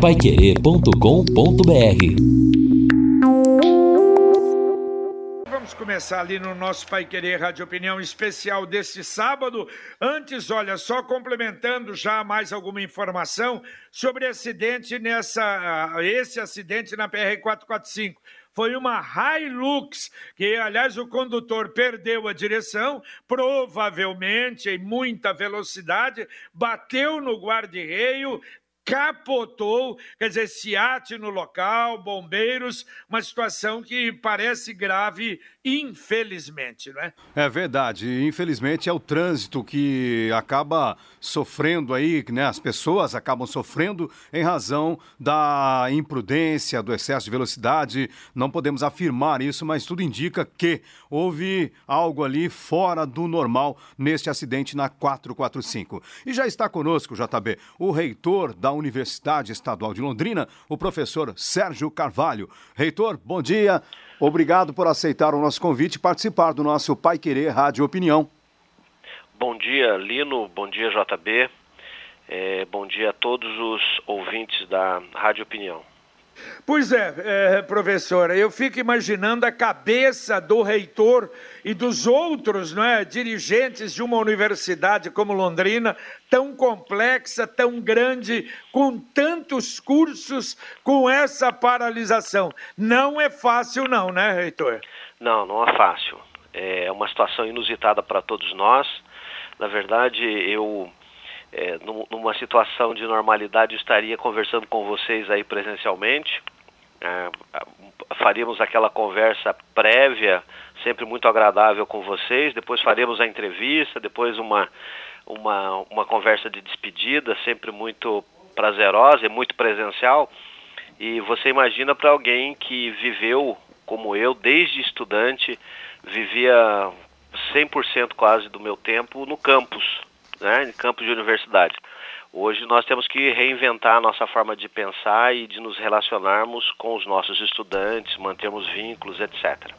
paiquerê.com.br Vamos começar ali no nosso Pai Querer Rádio Opinião especial deste sábado. Antes, olha, só complementando já mais alguma informação sobre acidente nessa, esse acidente na PR 445 foi uma Hilux, que aliás o condutor perdeu a direção, provavelmente em muita velocidade, bateu no guarda-reio, capotou, quer dizer, SIAT no local, bombeiros, uma situação que parece grave, infelizmente, não é? É verdade, infelizmente é o trânsito que acaba sofrendo aí, né? As pessoas acabam sofrendo em razão da imprudência, do excesso de velocidade. Não podemos afirmar isso, mas tudo indica que houve algo ali fora do normal neste acidente na 445. E já está conosco, JB, o reitor da Universidade Estadual de Londrina, o professor Sérgio Carvalho. Reitor, bom dia. Obrigado por aceitar o nosso convite e participar do nosso Pai Querer Rádio Opinião. Bom dia, Lino. Bom dia, JB. É, bom dia a todos os ouvintes da Rádio Opinião. Pois é, é, professora, eu fico imaginando a cabeça do reitor e dos outros não é, dirigentes de uma universidade como Londrina, tão complexa, tão grande, com tantos cursos, com essa paralisação. Não é fácil, não, né, reitor? Não, não é fácil. É uma situação inusitada para todos nós. Na verdade, eu é, numa situação de normalidade estaria conversando com vocês aí presencialmente. É, faríamos aquela conversa prévia, sempre muito agradável com vocês. Depois faremos a entrevista, depois uma, uma, uma conversa de despedida, sempre muito prazerosa e muito presencial. E você imagina para alguém que viveu como eu, desde estudante, vivia 100% quase do meu tempo no campus, né, em campos de universidade. Hoje nós temos que reinventar a nossa forma de pensar e de nos relacionarmos com os nossos estudantes, mantermos vínculos, etc.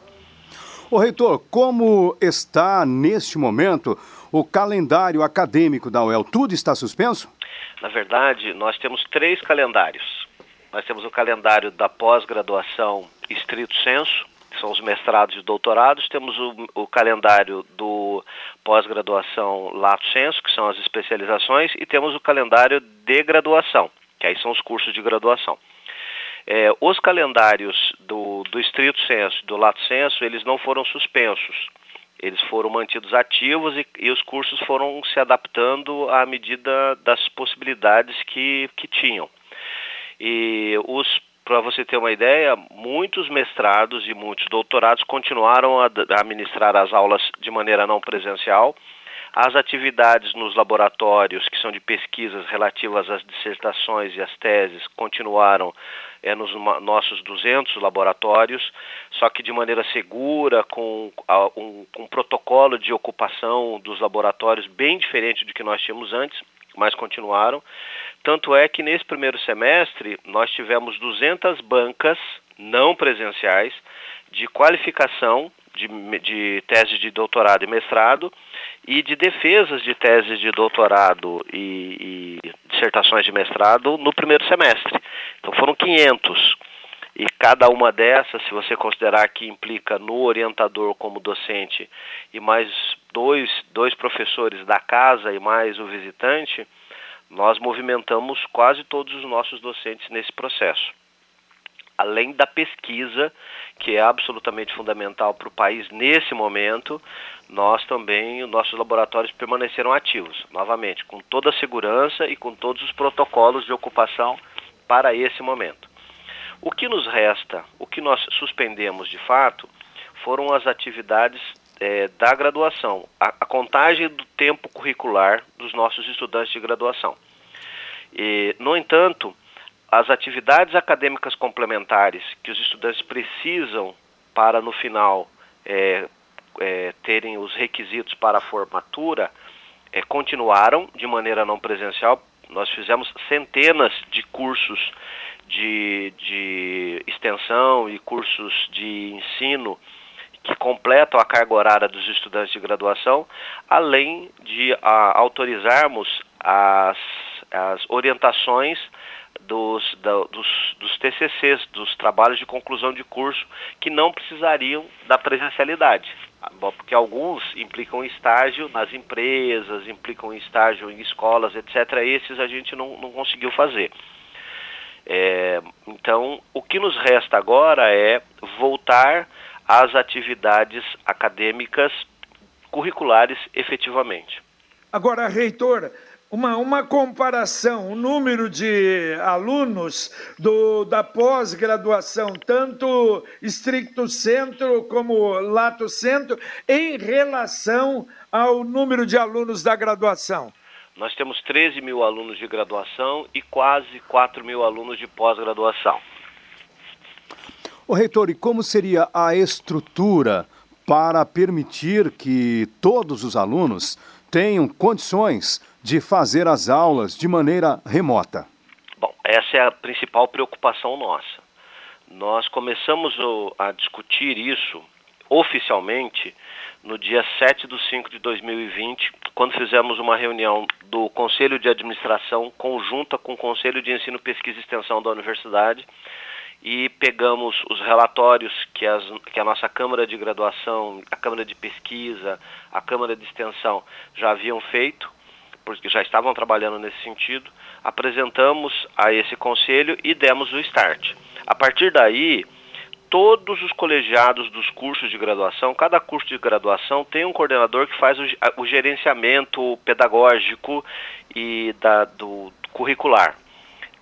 O reitor, como está neste momento o calendário acadêmico da UEL? Tudo está suspenso? Na verdade, nós temos três calendários. Nós temos o calendário da pós-graduação estrito senso, que são os mestrados e doutorados, temos o, o calendário do pós-graduação lato senso, que são as especializações, e temos o calendário de graduação, que aí são os cursos de graduação. É, os calendários do, do estrito senso do lato senso, eles não foram suspensos. Eles foram mantidos ativos e, e os cursos foram se adaptando à medida das possibilidades que, que tinham. E os para você ter uma ideia, muitos mestrados e muitos doutorados continuaram a, a ministrar as aulas de maneira não presencial. As atividades nos laboratórios, que são de pesquisas relativas às dissertações e às teses, continuaram é, nos nossos 200 laboratórios, só que de maneira segura, com um, um protocolo de ocupação dos laboratórios bem diferente do que nós tínhamos antes, mas continuaram. Tanto é que nesse primeiro semestre nós tivemos 200 bancas não presenciais de qualificação de, de tese de doutorado e mestrado e de defesas de teses de doutorado e, e dissertações de mestrado no primeiro semestre. Então foram 500 e cada uma dessas, se você considerar que implica no orientador como docente e mais dois, dois professores da casa e mais o visitante, nós movimentamos quase todos os nossos docentes nesse processo. Além da pesquisa, que é absolutamente fundamental para o país nesse momento, nós também, os nossos laboratórios permaneceram ativos, novamente, com toda a segurança e com todos os protocolos de ocupação para esse momento. O que nos resta, o que nós suspendemos de fato, foram as atividades é, da graduação, a, a, contagem do tempo curricular dos nossos estudantes de graduação. E, no entanto, as atividades acadêmicas complementares que os estudantes precisam para, no final, é, é, terem os requisitos para a formatura, é, continuaram de maneira não presencial. Nós fizemos centenas de cursos de, de extensão e cursos de ensino que completam a carga horária dos estudantes de graduação, além de a, autorizarmos as as orientações dos, da, dos, dos TCCs, dos trabalhos de conclusão de curso, que não precisariam da presencialidade. Porque alguns implicam estágio nas empresas, implicam estágio em escolas, etc. Esses a gente não, não conseguiu fazer. É, então, o que nos resta agora é voltar às atividades acadêmicas curriculares efetivamente. Agora, reitor, uma, uma comparação, o número de alunos do, da pós-graduação, tanto estricto centro como lato centro, em relação ao número de alunos da graduação. Nós temos 13 mil alunos de graduação e quase 4 mil alunos de pós-graduação. O reitor, e como seria a estrutura para permitir que todos os alunos tenham condições de fazer as aulas de maneira remota? Bom, essa é a principal preocupação nossa. Nós começamos a discutir isso oficialmente no dia 7 de 5 de 2020, quando fizemos uma reunião do Conselho de Administração conjunta com o Conselho de Ensino, Pesquisa e Extensão da Universidade e pegamos os relatórios que, as, que a nossa Câmara de Graduação, a Câmara de Pesquisa, a Câmara de Extensão já haviam feito, porque já estavam trabalhando nesse sentido, apresentamos a esse conselho e demos o start. A partir daí, todos os colegiados dos cursos de graduação, cada curso de graduação tem um coordenador que faz o, gerenciamento pedagógico e da, do curricular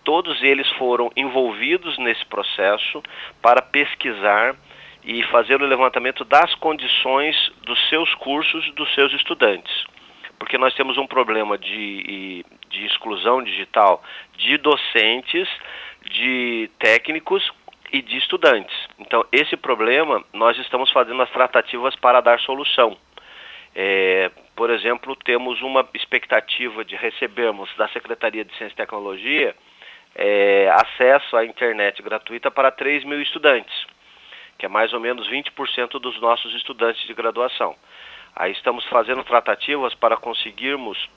todos eles foram envolvidos nesse processo para pesquisar e fazer o levantamento das condições dos seus cursos, dos seus estudantes. Porque nós temos um problema de, de exclusão digital de docentes, de técnicos e de estudantes. Então, esse problema nós estamos fazendo as tratativas para dar solução. É, por exemplo, temos uma expectativa de recebermos da Secretaria de Ciência e Tecnologia é, acesso à internet gratuita para 3 mil estudantes, que é mais ou menos 20% dos nossos estudantes de graduação. Aí estamos fazendo tratativas para conseguirmos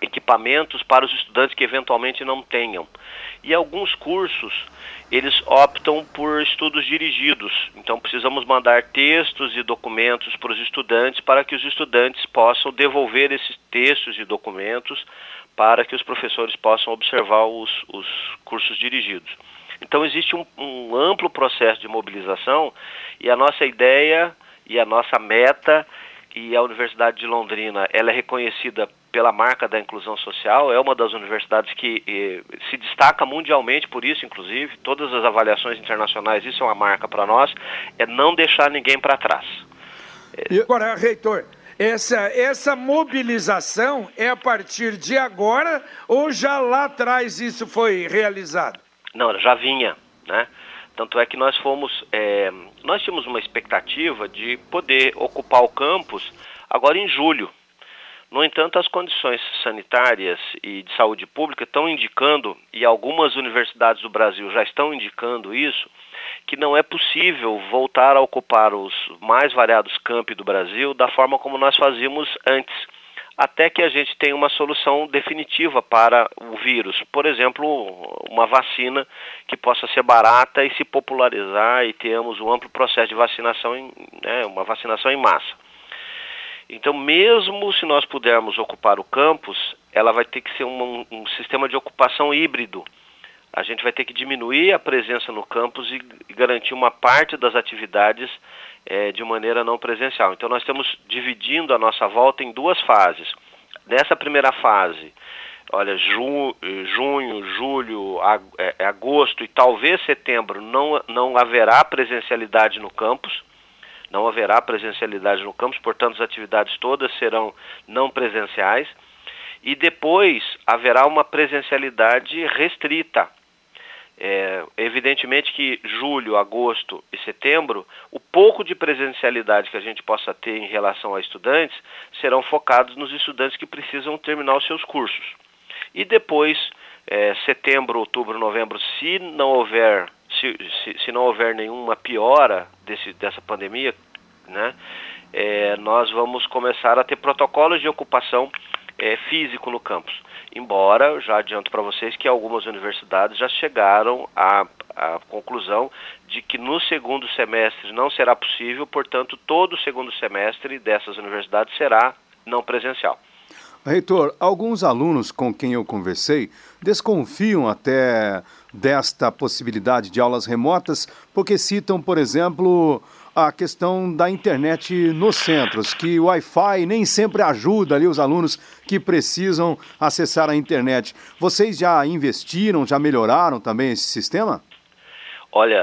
equipamentos para os estudantes que eventualmente não tenham. E alguns cursos, eles optam por estudos dirigidos. Então precisamos mandar textos e documentos para os estudantes para que os estudantes possam devolver esses textos e documentos para que os professores possam observar os, os cursos dirigidos. Então existe um, um, amplo processo de mobilização e a nossa ideia e a nossa meta e a Universidade de Londrina ela é reconhecida pela marca da inclusão social, é uma das universidades que eh, se destaca mundialmente por isso, inclusive, todas as avaliações internacionais, isso é uma marca para nós, é não deixar ninguém para trás. Agora, reitor, essa, essa mobilização é a partir de agora ou já lá atrás isso foi realizado? Não, já vinha, né? Tanto é que nós fomos, é, nós tínhamos uma expectativa de poder ocupar o campus agora em julho. No entanto, as condições sanitárias e de saúde pública estão indicando, e algumas universidades do Brasil já estão indicando isso, que não é possível voltar a ocupar os mais variados campi do Brasil da forma como nós fazíamos antes, até que a gente tenha uma solução definitiva para o vírus. Por exemplo, uma vacina que possa ser barata e se popularizar e tenhamos um amplo processo de vacinação, em, né, uma vacinação em massa. Então, mesmo se nós pudermos ocupar o campus, ela vai ter que ser um, um sistema de ocupação híbrido a gente vai ter que diminuir a presença no campus e, garantir uma parte das atividades é, de maneira não presencial. Então, nós estamos dividindo a nossa volta em duas fases. Nessa primeira fase, olha, ju, junho, julho, é, é agosto e talvez setembro não, não haverá presencialidade no campus, não haverá presencialidade no campus, portanto as atividades todas serão não presenciais e depois haverá uma presencialidade restrita é, evidentemente que julho, agosto e setembro, o pouco de presencialidade que a gente possa ter em relação a estudantes serão focados nos estudantes que precisam terminar os seus cursos. E depois, é, setembro, outubro, novembro, se não houver, se, se, se não houver nenhuma piora desse, dessa pandemia, né, é, nós vamos começar a ter protocolos de ocupação é, físico no campus. Embora, já adianto para vocês que algumas universidades já chegaram à, à conclusão de que no segundo semestre não será possível, portanto, todo o segundo semestre dessas universidades será não presencial. Reitor, alguns alunos com quem eu conversei desconfiam até desta possibilidade de aulas remotas, porque citam, por exemplo, a questão da internet nos centros, que o Wi-Fi nem sempre ajuda ali os alunos que precisam acessar a internet. Vocês já investiram, já melhoraram também esse sistema? Olha,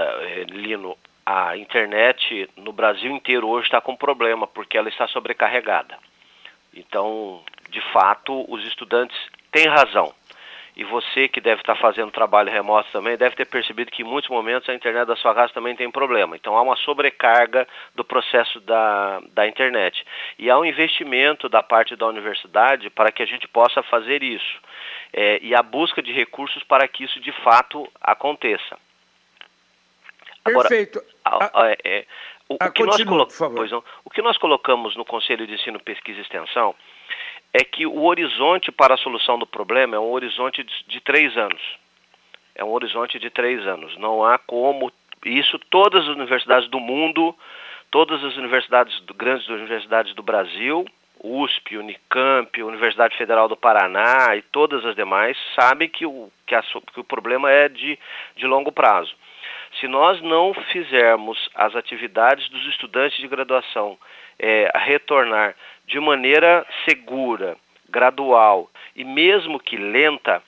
Lino, a internet no Brasil inteiro hoje está com problema, porque ela está sobrecarregada. Então, de fato, os estudantes têm razão. E você que deve estar fazendo trabalho remoto também, deve ter percebido que em muitos momentos a internet da sua casa também tem problema. Então há uma sobrecarga do processo da, da internet. E há um investimento da parte da universidade para que a gente possa fazer isso. É, e a busca de recursos para que isso de fato aconteça. Agora, Perfeito. A, a, é, o, o, que continua, nós pois não, o que nós colocamos no Conselho de Ensino, Pesquisa e Extensão é que o horizonte para a solução do problema é um horizonte de, de três anos. É um horizonte de três anos. Não há como. Isso todas as universidades do mundo, todas as universidades, grandes universidades do Brasil, USP, Unicamp, Universidade Federal do Paraná e todas as demais sabem que o, que, a, que o problema é de, de longo prazo. Se nós não fizermos as atividades dos estudantes de graduação é, retornar de maneira segura, gradual e mesmo que lenta,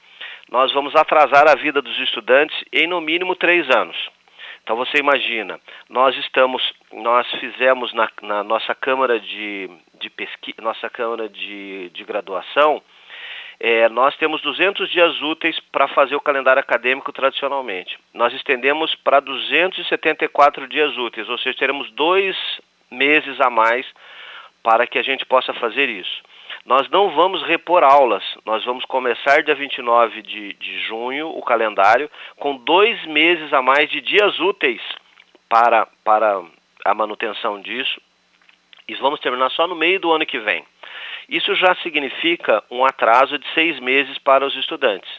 nós vamos atrasar a vida dos estudantes em no mínimo três anos. Então você imagina, nós estamos, nós fizemos na, na nossa câmara de, de pesquisa, nossa câmara de, de graduação, é, nós temos 200 dias úteis para fazer o calendário acadêmico tradicionalmente. Nós estendemos para 274 dias úteis, ou seja, teremos dois meses a mais para que a gente possa fazer isso. Nós não vamos repor aulas, nós vamos começar dia 29 de, de junho o calendário com dois meses a mais de dias úteis para, para a manutenção disso e vamos terminar só no meio do ano que vem. Isso já significa um atraso de seis meses para os estudantes.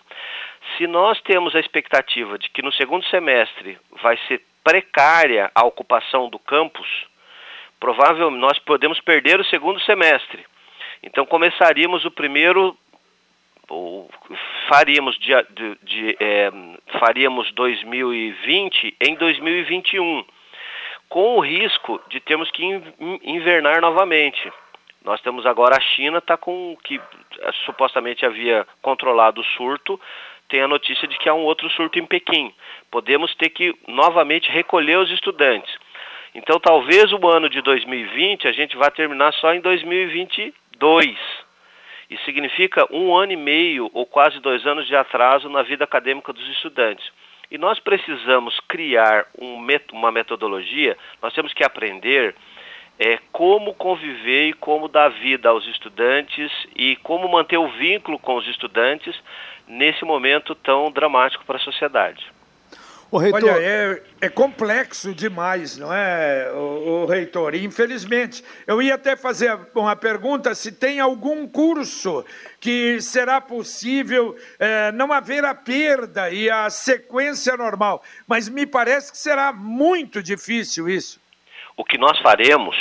Se nós temos a expectativa de que no segundo semestre vai ser precária a ocupação do campus, provavelmente nós podemos perder o segundo semestre. Então começaríamos o primeiro ou faríamos de, de, de é, faríamos 2020 em 2021 com o risco de termos que invernar novamente. Nós temos agora a China está com que é, supostamente havia controlado o surto, tem a notícia de que há um outro surto em Pequim. Podemos ter que novamente recolher os estudantes. Então, talvez o ano de 2020 a gente vá terminar só em 2022. Isso significa um ano e meio ou quase dois anos de atraso na vida acadêmica dos estudantes. E nós precisamos criar um, uma metodologia, nós temos que aprender é, como conviver e como dar vida aos estudantes e como manter o vínculo com os estudantes nesse momento tão dramático para a sociedade. O reitor... Olha, é, é, complexo demais, não é, o, o, reitor? Infelizmente, eu ia até fazer uma pergunta se tem algum curso que será possível é, não haver a perda e a sequência normal, mas me parece que será muito difícil isso. O que nós faremos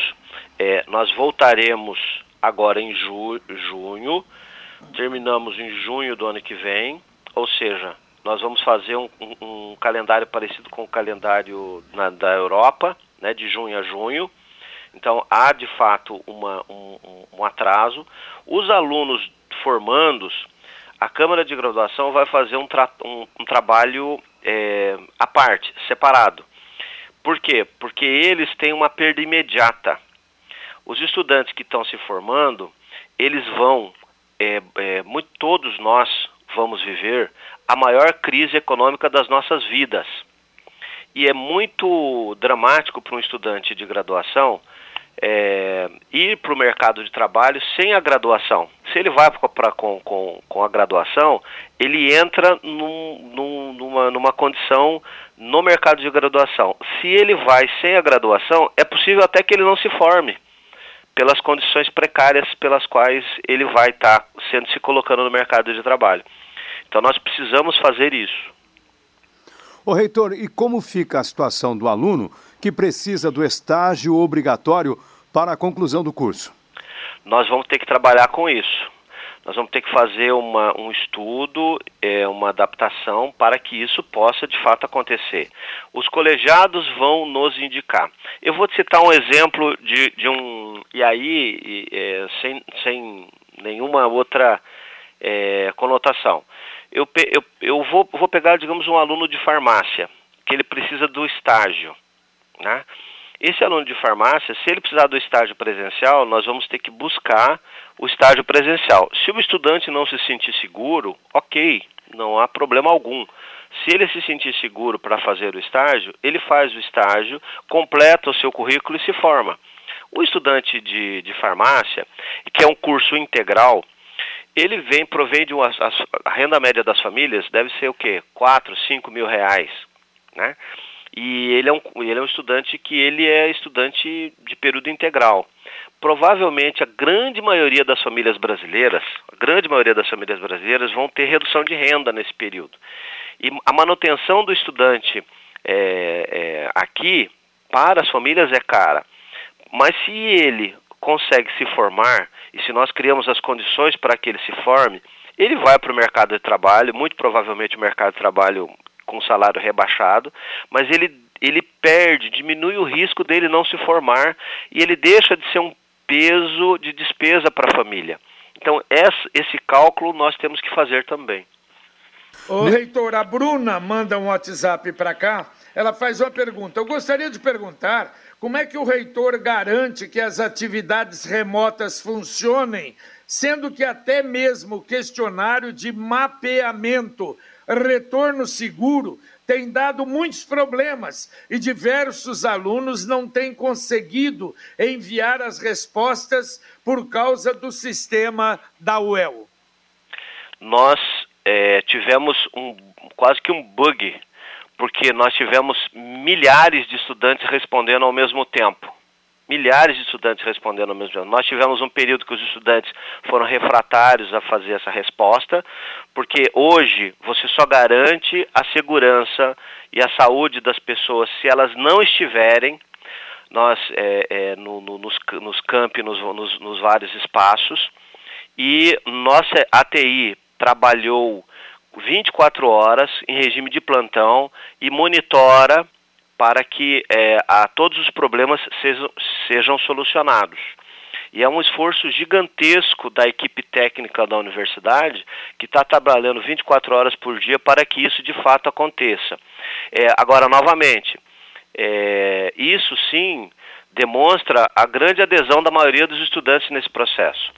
é, nós voltaremos agora em ju junho, terminamos em junho do ano que vem, ou seja, nós vamos fazer um, um, calendário parecido com o calendário na, da Europa, né, de junho a junho. Então há de fato uma, um, um atraso. Os alunos formandos, a Câmara de Graduação vai fazer um, tra um trabalho é, à parte, separado. Por quê? Porque eles têm uma perda imediata. Os estudantes que estão se formando, eles vão, é, é, muito, todos nós vamos viver a maior crise econômica das nossas vidas. E é muito dramático para um estudante de graduação é, ir para o mercado de trabalho sem a graduação. Se ele vai pra, com, com, com a graduação, ele entra num, num, numa, numa condição no mercado de graduação. Se ele vai sem a graduação, é possível até que ele não se forme pelas condições precárias pelas quais ele vai estar tá sendo se colocando no mercado de trabalho. Então nós precisamos fazer isso. Ô reitor, e como fica a situação do aluno que precisa do estágio obrigatório para a conclusão do curso? Nós vamos ter que trabalhar com isso. Nós vamos ter que fazer uma, um estudo, é, uma adaptação para que isso possa de fato acontecer. Os colegiados vão nos indicar. Eu vou citar um exemplo de, de um. E aí, é, sem, sem nenhuma outra é, conotação. Eu, eu, eu vou, vou pegar, digamos, um aluno de farmácia, que ele precisa do estágio. Né? Esse aluno de farmácia, se ele precisar do estágio presencial, nós vamos ter que buscar o estágio presencial. Se o estudante não se sentir seguro, ok, não há problema algum. Se ele se sentir seguro para fazer o estágio, ele faz o estágio, completa o seu currículo e se forma. O estudante de, de farmácia, que é um curso integral, ele vem, provém de uma, a, renda média das famílias deve ser o quê? 4, 5 mil reais, né? E ele é, um, ele é um estudante que ele é estudante de período integral. Provavelmente a grande maioria das famílias brasileiras, a grande maioria das famílias brasileiras vão ter redução de renda nesse período. E a manutenção do estudante é, é, aqui para as famílias é cara. Mas se ele consegue se formar e se nós criamos as condições para que ele se forme, ele vai para o mercado de trabalho, muito provavelmente o mercado de trabalho com salário rebaixado, mas ele, ele perde, diminui o risco dele não se formar e ele deixa de ser um peso de despesa para a família. Então, esse cálculo nós temos que fazer também. Ô, reitor, a Bruna manda um WhatsApp para cá. Ela faz uma pergunta. Eu gostaria de perguntar como é que o reitor garante que as atividades remotas funcionem, sendo que até mesmo o questionário de mapeamento retorno seguro tem dado muitos problemas e diversos alunos não têm conseguido enviar as respostas por causa do sistema da UEL. Nós é, tivemos um, quase que um bug, porque nós tivemos milhares de estudantes respondendo ao mesmo tempo milhares de estudantes respondendo ao mesmo tempo. Nós tivemos um período que os estudantes foram refratários a fazer essa resposta, porque hoje você só garante a segurança e a saúde das pessoas se elas não estiverem nós é, é, no, no, nos, nos campi, nos, nos, nos vários espaços, e nossa ATI trabalhou 24 horas em regime de plantão e monitora para que é, a, todos os problemas sejam, sejam solucionados. E é um esforço gigantesco da equipe técnica da universidade que está trabalhando 24 horas por dia para que isso de fato aconteça. É, agora, novamente, é, isso sim demonstra a grande adesão da maioria dos estudantes nesse processo.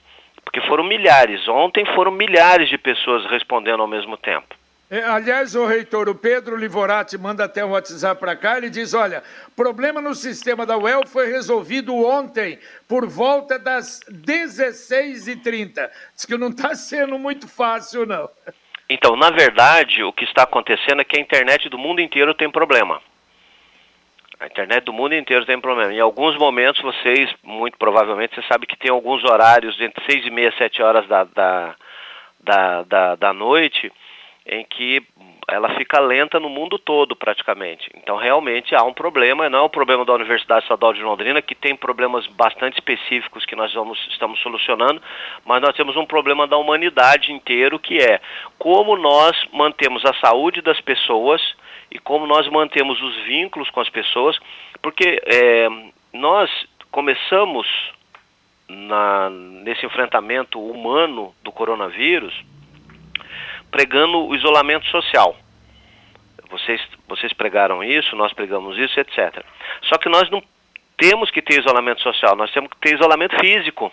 Porque foram milhares, ontem foram milhares de pessoas respondendo ao mesmo tempo. É, aliás, o reitor, o Pedro Livorati manda até um WhatsApp para cá, ele diz, olha, problema no sistema da UEL foi resolvido ontem, por volta das 16h30. Diz que não está sendo muito fácil, não. Então, na verdade, o que está acontecendo é que a internet do mundo inteiro tem problema. A internet do mundo inteiro tem problema. Em alguns momentos, vocês, muito provavelmente, você sabe que tem alguns horários entre 6 e meia, 7 horas da, da, da, da, da noite em que ela fica lenta no mundo todo praticamente. Então realmente há um problema, não é um problema da Universidade Estadual de Londrina, que tem problemas bastante específicos que nós vamos, estamos solucionando, mas nós temos um problema da humanidade inteiro que é como nós mantemos a saúde das pessoas e como nós mantemos os vínculos com as pessoas, porque é, nós começamos na, nesse enfrentamento humano do coronavírus pregando o isolamento social. Vocês, vocês pregaram isso, nós pregamos isso, etc. Só que nós não temos que ter isolamento social, nós temos que ter isolamento físico.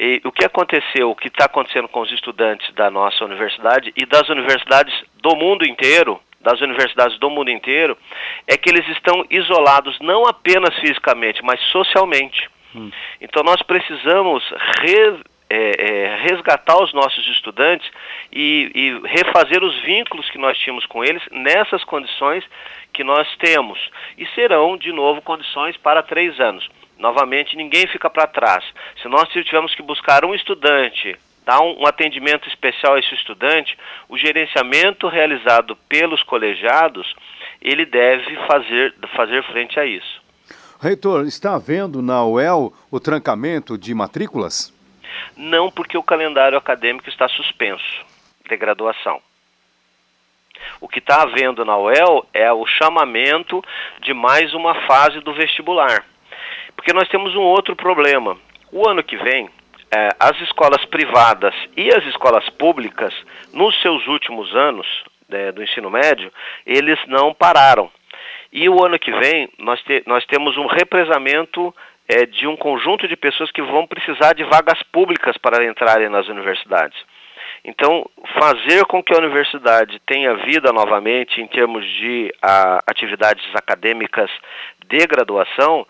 E o que aconteceu, o que está acontecendo com os estudantes da nossa universidade e das universidades do mundo inteiro, das universidades do mundo inteiro, é que eles estão isolados não apenas fisicamente, mas socialmente. Hum. Então nós precisamos re, é, é, resgatar os nossos estudantes e, e, refazer os vínculos que nós tínhamos com eles nessas condições que nós temos. E serão, de novo, condições para três anos. novamente, ninguém fica para trás. Se nós tivermos que buscar um estudante, dar um, um atendimento especial a esse estudante, o gerenciamento realizado pelos colegiados, ele deve fazer, fazer frente a isso. Reitor, está havendo na UEL o trancamento de matrículas? Não, porque o calendário acadêmico está suspenso de graduação. O que está havendo na UEL é o chamamento de mais uma fase do vestibular. Porque nós temos um outro problema. O ano que vem, é, as escolas privadas e as escolas públicas, nos seus últimos anos é, do ensino médio, eles não pararam. E o ano que vem, nós, te, nós temos um represamento é, de um conjunto de pessoas que vão precisar de vagas públicas para entrarem nas universidades. Então, fazer com que a universidade tenha vida novamente em termos de a, atividades acadêmicas de graduação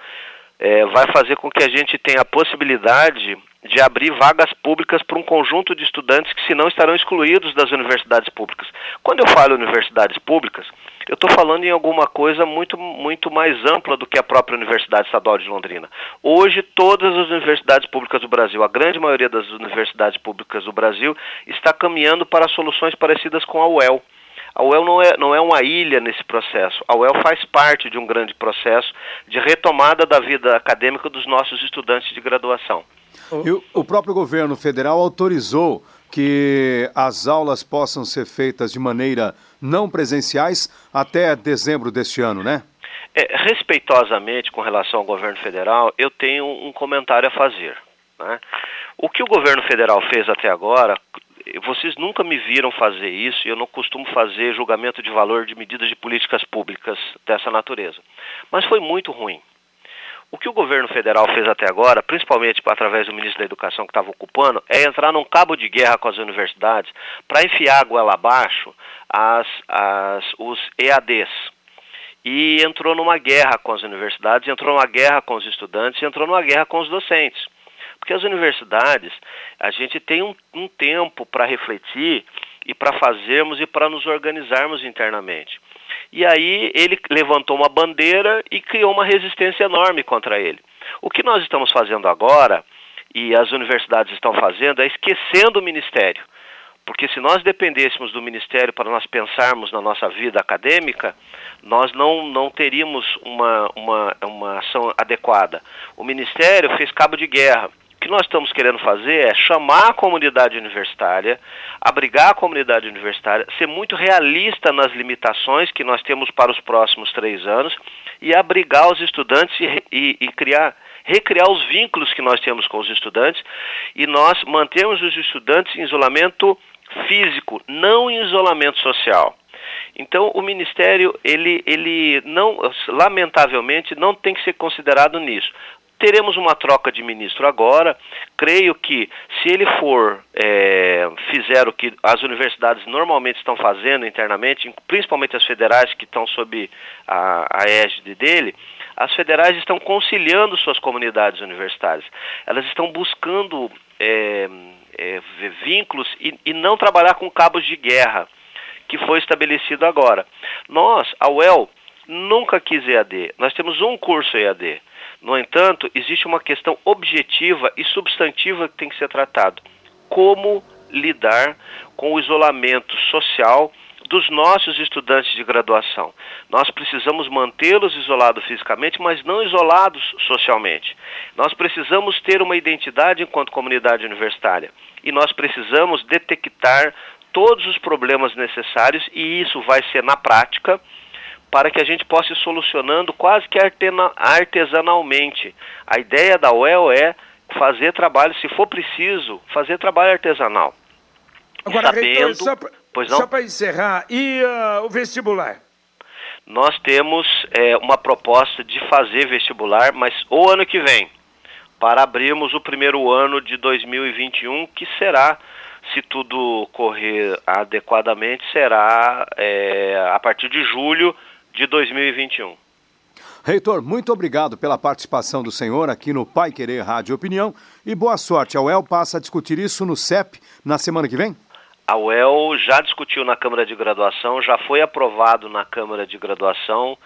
é, vai fazer com que a gente tenha a possibilidade de abrir vagas públicas para um conjunto de estudantes que, senão, estarão excluídos das universidades públicas. Quando eu falo universidades públicas, eu estou falando em alguma coisa muito, muito mais ampla do que a própria Universidade Estadual de Londrina. Hoje, todas as universidades públicas do Brasil, a grande maioria das universidades públicas do Brasil, está caminhando para soluções parecidas com a UEL. A UEL não é, não é uma ilha nesse processo. A UEL faz parte de um grande processo de retomada da vida acadêmica dos nossos estudantes de graduação. E o, o próprio governo federal autorizou que as aulas possam ser feitas de maneira não presenciais até dezembro deste ano, né? É, respeitosamente com relação ao governo federal, eu tenho um comentário a fazer. Né? O que o governo federal fez até agora, vocês nunca me viram fazer isso e eu não costumo fazer julgamento de valor de medidas de políticas públicas dessa natureza. Mas foi muito ruim. O que o governo federal fez até agora, principalmente através do ministro da Educação que estava ocupando, é entrar num cabo de guerra com as universidades para enfiar a goela abaixo as, as, os EADs. E entrou numa guerra com as universidades, entrou numa guerra com os estudantes, entrou numa guerra com os docentes. Porque as universidades, a gente tem um, um tempo para refletir e para fazermos e para nos organizarmos internamente. E aí ele levantou uma bandeira e criou uma resistência enorme contra ele. O que nós estamos fazendo agora, e as universidades estão fazendo, é esquecendo o ministério. Porque se nós dependêssemos do ministério para nós pensarmos na nossa vida acadêmica, nós não, não teríamos uma, uma, uma ação adequada. O ministério fez cabo de guerra. O que nós estamos querendo fazer é chamar a comunidade universitária, abrigar a comunidade universitária, ser muito realista nas limitações que nós temos para os próximos três anos e abrigar os estudantes e, e, e criar recriar os vínculos que nós temos com os estudantes e nós mantemos os estudantes em isolamento físico, não em isolamento social. Então o ministério ele, ele não lamentavelmente não tem que ser considerado nisso. Teremos uma troca de ministro agora. Creio que, se ele for é, fizer o que as universidades normalmente estão fazendo internamente, principalmente as federais que estão sob a, a égide dele, as federais estão conciliando suas comunidades universitárias. Elas estão buscando é, é, vínculos e, e não trabalhar com cabos de guerra, que foi estabelecido agora. Nós, a UEL, nunca quis EAD. Nós temos um curso EAD. No entanto, existe uma questão objetiva e substantiva que tem que ser tratado. Como lidar com o isolamento social dos nossos estudantes de graduação. Nós precisamos mantê-los isolados fisicamente, mas não isolados socialmente. Nós precisamos ter uma identidade enquanto comunidade universitária e nós precisamos detectar todos os problemas necessários e isso vai ser na prática para que a gente possa ir solucionando quase que artesanalmente. A ideia da UEL é fazer trabalho, se for preciso, fazer trabalho artesanal. Agora, Sabendo, reitor, só para encerrar, e uh, o vestibular? Nós temos é, uma proposta de fazer vestibular, mas o ano que vem, para abrirmos o primeiro ano de 2021, que será se tudo correr adequadamente, será é, a partir de julho de 2021. Reitor, muito obrigado pela participação do senhor aqui no Pai Querer Rádio Opinião e boa sorte. A UEL passa a discutir isso no CEP na semana que vem? A UEL já discutiu na Câmara de Graduação, já foi aprovado na Câmara de Graduação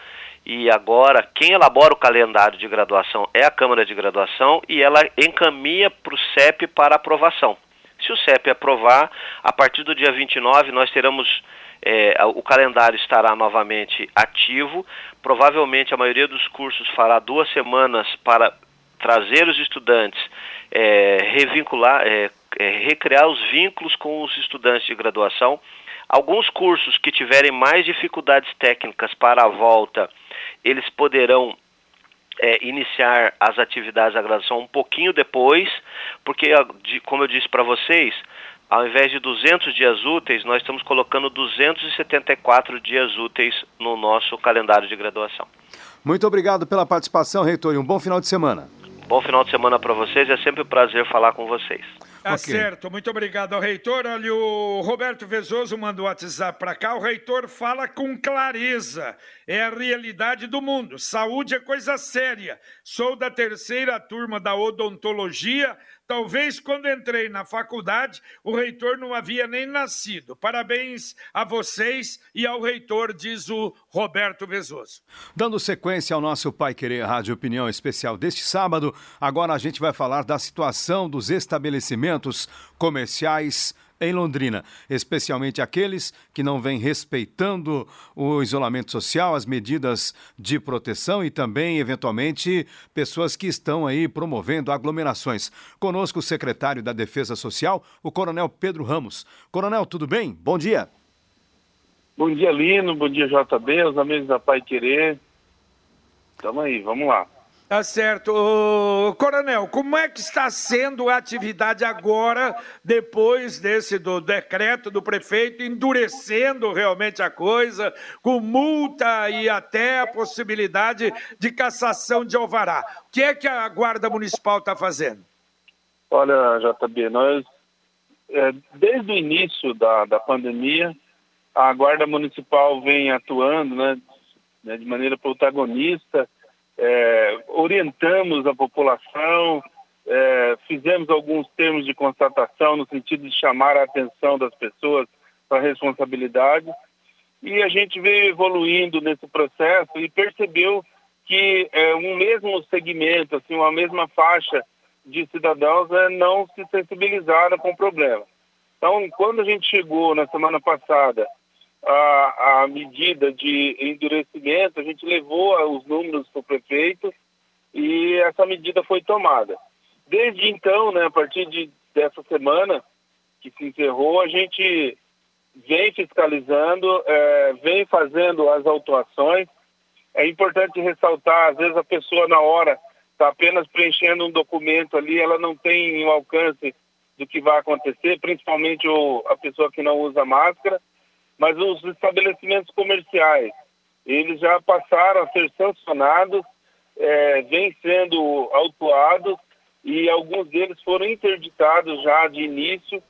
e agora quem elabora o calendário de graduação é a Câmara de Graduação e ela encaminha para o CEP para aprovação. Se o CEP aprovar, a partir do dia 29 nós teremos é, o calendário estará novamente ativo. Provavelmente a maioria dos cursos fará duas semanas para trazer os estudantes, é, revincular, é, é recriar os vínculos com os estudantes de graduação. Alguns cursos que tiverem mais dificuldades técnicas para a volta, eles poderão é, iniciar as atividades da graduação um pouquinho depois, porque, como eu disse para vocês, ao invés de 200 dias úteis, nós estamos colocando 274 dias úteis no nosso calendário de graduação. Muito obrigado pela participação, reitor, e um bom final de semana. Bom final de semana para vocês, é sempre um prazer falar com vocês. Tá okay. certo, muito obrigado ao reitor. Olha, o Roberto Vezoso mandou o WhatsApp para cá. O reitor fala com clareza. É a realidade do mundo. Saúde é coisa séria. Sou da terceira turma da odontologia. Talvez quando entrei na faculdade, o reitor não havia nem nascido. Parabéns a vocês e ao reitor, diz o Roberto Vezoso. Dando sequência ao nosso Pai Querer Rádio Opinião Especial deste sábado, agora a gente vai falar da situação dos estabelecimentos comerciais em Londrina, especialmente aqueles que não vêm respeitando o isolamento social, as medidas de proteção e também, eventualmente, pessoas que estão aí promovendo aglomerações. Conosco o secretário da Defesa Social, o Coronel Pedro Ramos. Coronel, tudo bem? Bom dia. Bom dia, Lino. Bom dia, JB, os amigos da Pai Querer. Tamo aí, vamos lá. Tá certo. Ô, coronel, como é que está sendo a atividade agora, depois desse do decreto do prefeito, endurecendo realmente a coisa, com multa e até a possibilidade de cassação de alvará? O que é que a Guarda Municipal está fazendo? Olha, JB, nós, é, desde o início da, da pandemia, a Guarda Municipal vem atuando né, de maneira protagonista é, orientamos a população, é, fizemos alguns termos de constatação no sentido de chamar a atenção das pessoas para a responsabilidade e a gente veio evoluindo nesse processo e percebeu que é, um mesmo segmento, assim, uma mesma faixa de cidadãos é, não se sensibilizaram com o problema. Então, quando a gente chegou na semana passada a, a medida de endurecimento, a gente levou os números para o prefeito e essa medida foi tomada. Desde então, né, a partir de, dessa semana que se encerrou, a gente vem fiscalizando, é, vem fazendo as autuações. É importante ressaltar, às vezes a pessoa na hora está apenas preenchendo um documento ali, ela não tem o alcance do que vai acontecer, principalmente o, a pessoa que não usa máscara mas os estabelecimentos comerciais, eles já passaram a ser sancionados, é, vêm sendo autuados e alguns deles foram interditados já de início.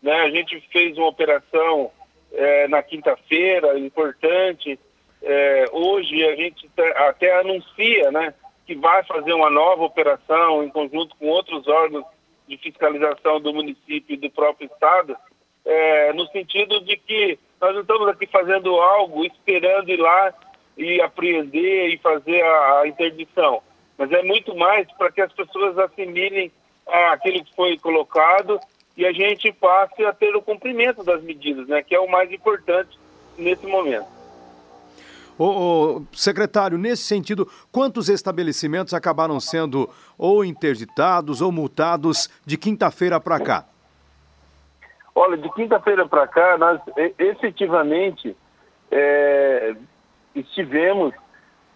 Né? A gente fez uma operação é, na quinta-feira, importante. É, hoje a gente até anuncia né, que vai fazer uma nova operação em conjunto com outros órgãos de fiscalização do município e do próprio Estado, é, no sentido de que nós não estamos aqui fazendo algo, esperando ir lá e apreender e fazer a, a interdição. Mas é muito mais para que as pessoas assimilem ah, aquilo que foi colocado e a gente passe a ter o cumprimento das medidas, né, que é o mais importante nesse momento. Ô, ô, secretário, nesse sentido, quantos estabelecimentos acabaram sendo ou interditados ou multados de quinta-feira para cá? Olha, de quinta-feira para cá, nós efetivamente é, estivemos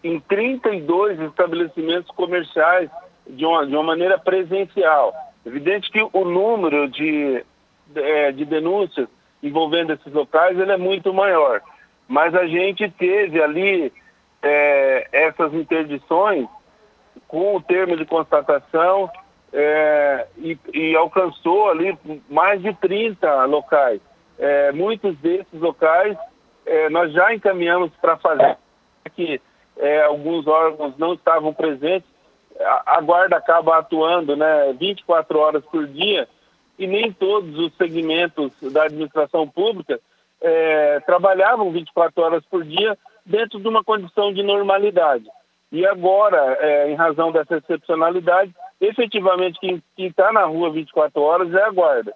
em 32 estabelecimentos comerciais de uma, de uma maneira presencial. Evidente que o número de, é, de denúncias envolvendo esses locais ele é muito maior. Mas a gente teve ali é, essas interdições com o termo de constatação é, e, e, alcançou ali mais de 30 locais. É, muitos desses locais é, nós já encaminhamos para fazer, que é, alguns órgãos não estavam presentes, a, a, guarda acaba atuando né, 24 horas por dia e nem todos os segmentos da administração pública é, trabalhavam 24 horas por dia dentro de uma condição de normalidade. E agora, é, em razão dessa excepcionalidade, efetivamente quem está na rua 24 horas é a guarda.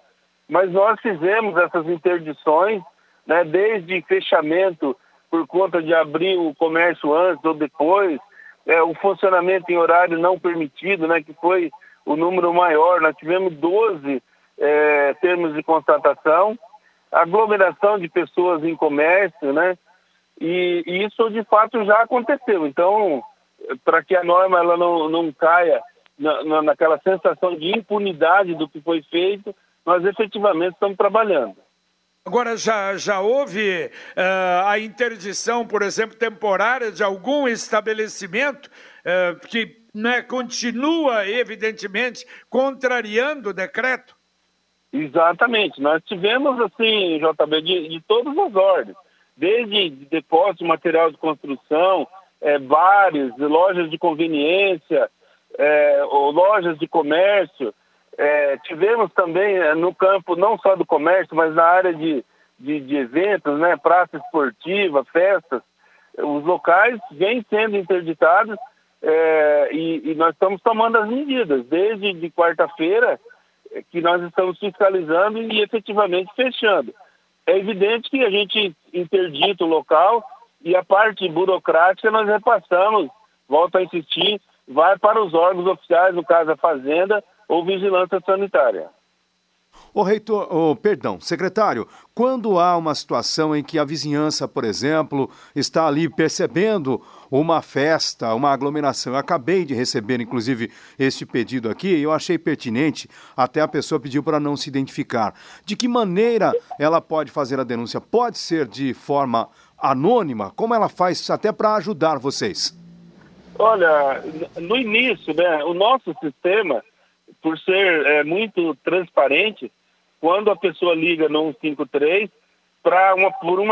Mas nós fizemos essas interdições, né, desde fechamento por conta de abrir o comércio antes ou depois, é, o funcionamento em horário não permitido, né, que foi o número maior, nós tivemos 12 é, termos de constatação, aglomeração de pessoas em comércio, né, e, e isso de fato já aconteceu. Então, para que a norma ela não, não caia na, na, naquela sensação de impunidade do que foi feito, nós efetivamente estamos trabalhando. Agora, já, já houve uh, a interdição, por exemplo, temporária de algum estabelecimento uh, que né, continua, evidentemente, contrariando o decreto? Exatamente. Nós tivemos, assim, JB, de, de todas as ordens, desde depósito de material de construção, é, bares, lojas de conveniência, é, ou lojas de comércio, é, tivemos também é, no campo, não só do comércio, mas na área de, de, de eventos, né, praça esportiva, festas, os locais vêm sendo interditados é, e, e, nós estamos tomando as medidas. Desde de quarta-feira é, que nós estamos fiscalizando e efetivamente fechando. É evidente que a gente interdita o local e a parte burocrática nós repassamos, volto a insistir, vai para os órgãos oficiais, no caso a Fazenda, ou vigilância sanitária. O reitor, oh, perdão, secretário, quando há uma situação em que a vizinhança, por exemplo, está ali percebendo uma festa, uma aglomeração, eu acabei de receber, inclusive, este pedido aqui, eu achei pertinente, até a pessoa pediu para não se identificar. De que maneira ela pode fazer a denúncia? Pode ser de forma anônima? Como ela faz até para ajudar vocês? Olha, no início, né, o nosso sistema por ser é, muito transparente, quando a pessoa liga no 153, para uma, por um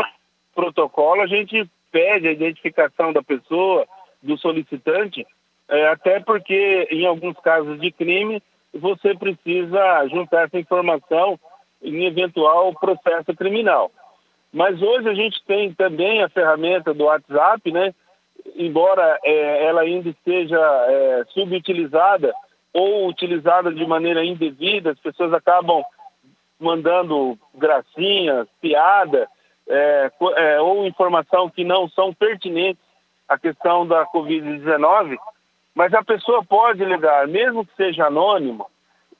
protocolo, a gente pede a identificação da pessoa, do solicitante, é, até porque em alguns casos de crime, você precisa juntar essa informação em eventual processo criminal. Mas hoje a gente tem também a ferramenta do WhatsApp, né? Embora é, ela ainda esteja é, subutilizada, ou utilizada de maneira indevida, as pessoas acabam mandando gracinhas, piada, é, é, ou informação que não são pertinentes à questão da Covid-19, mas a pessoa pode ligar, mesmo que seja anônimo,